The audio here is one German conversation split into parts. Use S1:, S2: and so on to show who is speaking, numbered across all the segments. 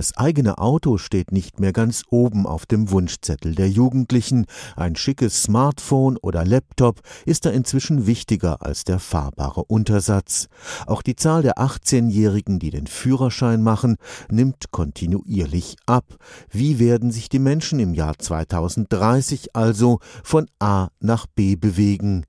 S1: Das eigene Auto steht nicht mehr ganz oben auf dem Wunschzettel der Jugendlichen. Ein schickes Smartphone oder Laptop ist da inzwischen wichtiger als der fahrbare Untersatz. Auch die Zahl der 18-Jährigen, die den Führerschein machen, nimmt kontinuierlich ab. Wie werden sich die Menschen im Jahr 2030 also von A nach B bewegen?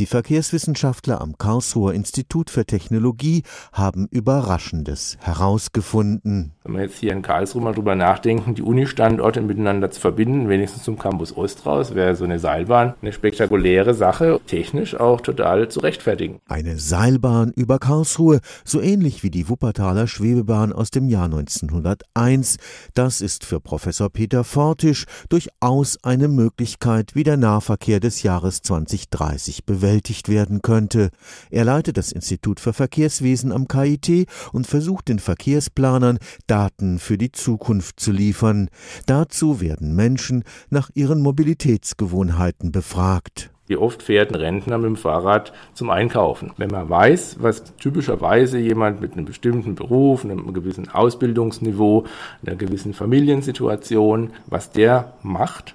S1: Die Verkehrswissenschaftler am Karlsruher Institut für Technologie haben Überraschendes herausgefunden.
S2: Wenn wir jetzt hier in Karlsruhe mal drüber nachdenken, die Uni-Standorte miteinander zu verbinden, wenigstens zum Campus Ost raus, wäre so eine Seilbahn eine spektakuläre Sache, technisch auch total zu rechtfertigen.
S1: Eine Seilbahn über Karlsruhe, so ähnlich wie die Wuppertaler Schwebebahn aus dem Jahr 1901. Das ist für Professor Peter Fortisch durchaus eine Möglichkeit, wie der Nahverkehr des Jahres 2030 bewältigt werden könnte. Er leitet das Institut für Verkehrswesen am KIT und versucht den Verkehrsplanern Daten für die Zukunft zu liefern. Dazu werden Menschen nach ihren Mobilitätsgewohnheiten befragt.
S2: Wie oft fährt ein Rentner mit dem Fahrrad zum Einkaufen? Wenn man weiß, was typischerweise jemand mit einem bestimmten Beruf, einem gewissen Ausbildungsniveau, einer gewissen Familiensituation, was der macht,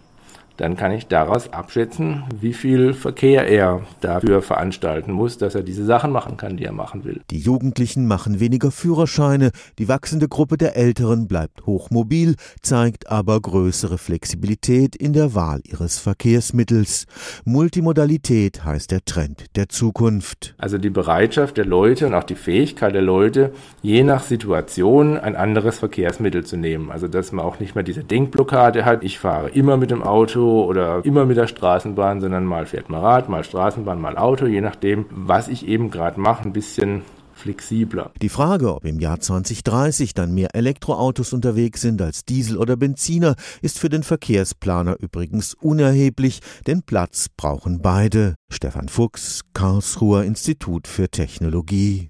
S2: dann kann ich daraus abschätzen, wie viel Verkehr er dafür veranstalten muss, dass er diese Sachen machen kann, die er machen will.
S1: Die Jugendlichen machen weniger Führerscheine, die wachsende Gruppe der Älteren bleibt hochmobil, zeigt aber größere Flexibilität in der Wahl ihres Verkehrsmittels. Multimodalität heißt der Trend der Zukunft.
S2: Also die Bereitschaft der Leute und auch die Fähigkeit der Leute, je nach Situation ein anderes Verkehrsmittel zu nehmen. Also dass man auch nicht mehr diese Denkblockade hat, ich fahre immer mit dem Oder immer mit der Straßenbahn, sondern mal fährt man Rad, mal Straßenbahn, mal Auto, je nachdem, was ich eben gerade mache, ein bisschen flexibler.
S1: Die Frage, ob im Jahr 2030 dann mehr Elektroautos unterwegs sind als Diesel oder Benziner, ist für den Verkehrsplaner übrigens unerheblich, denn Platz brauchen beide. Stefan Fuchs, Karlsruher Institut für Technologie.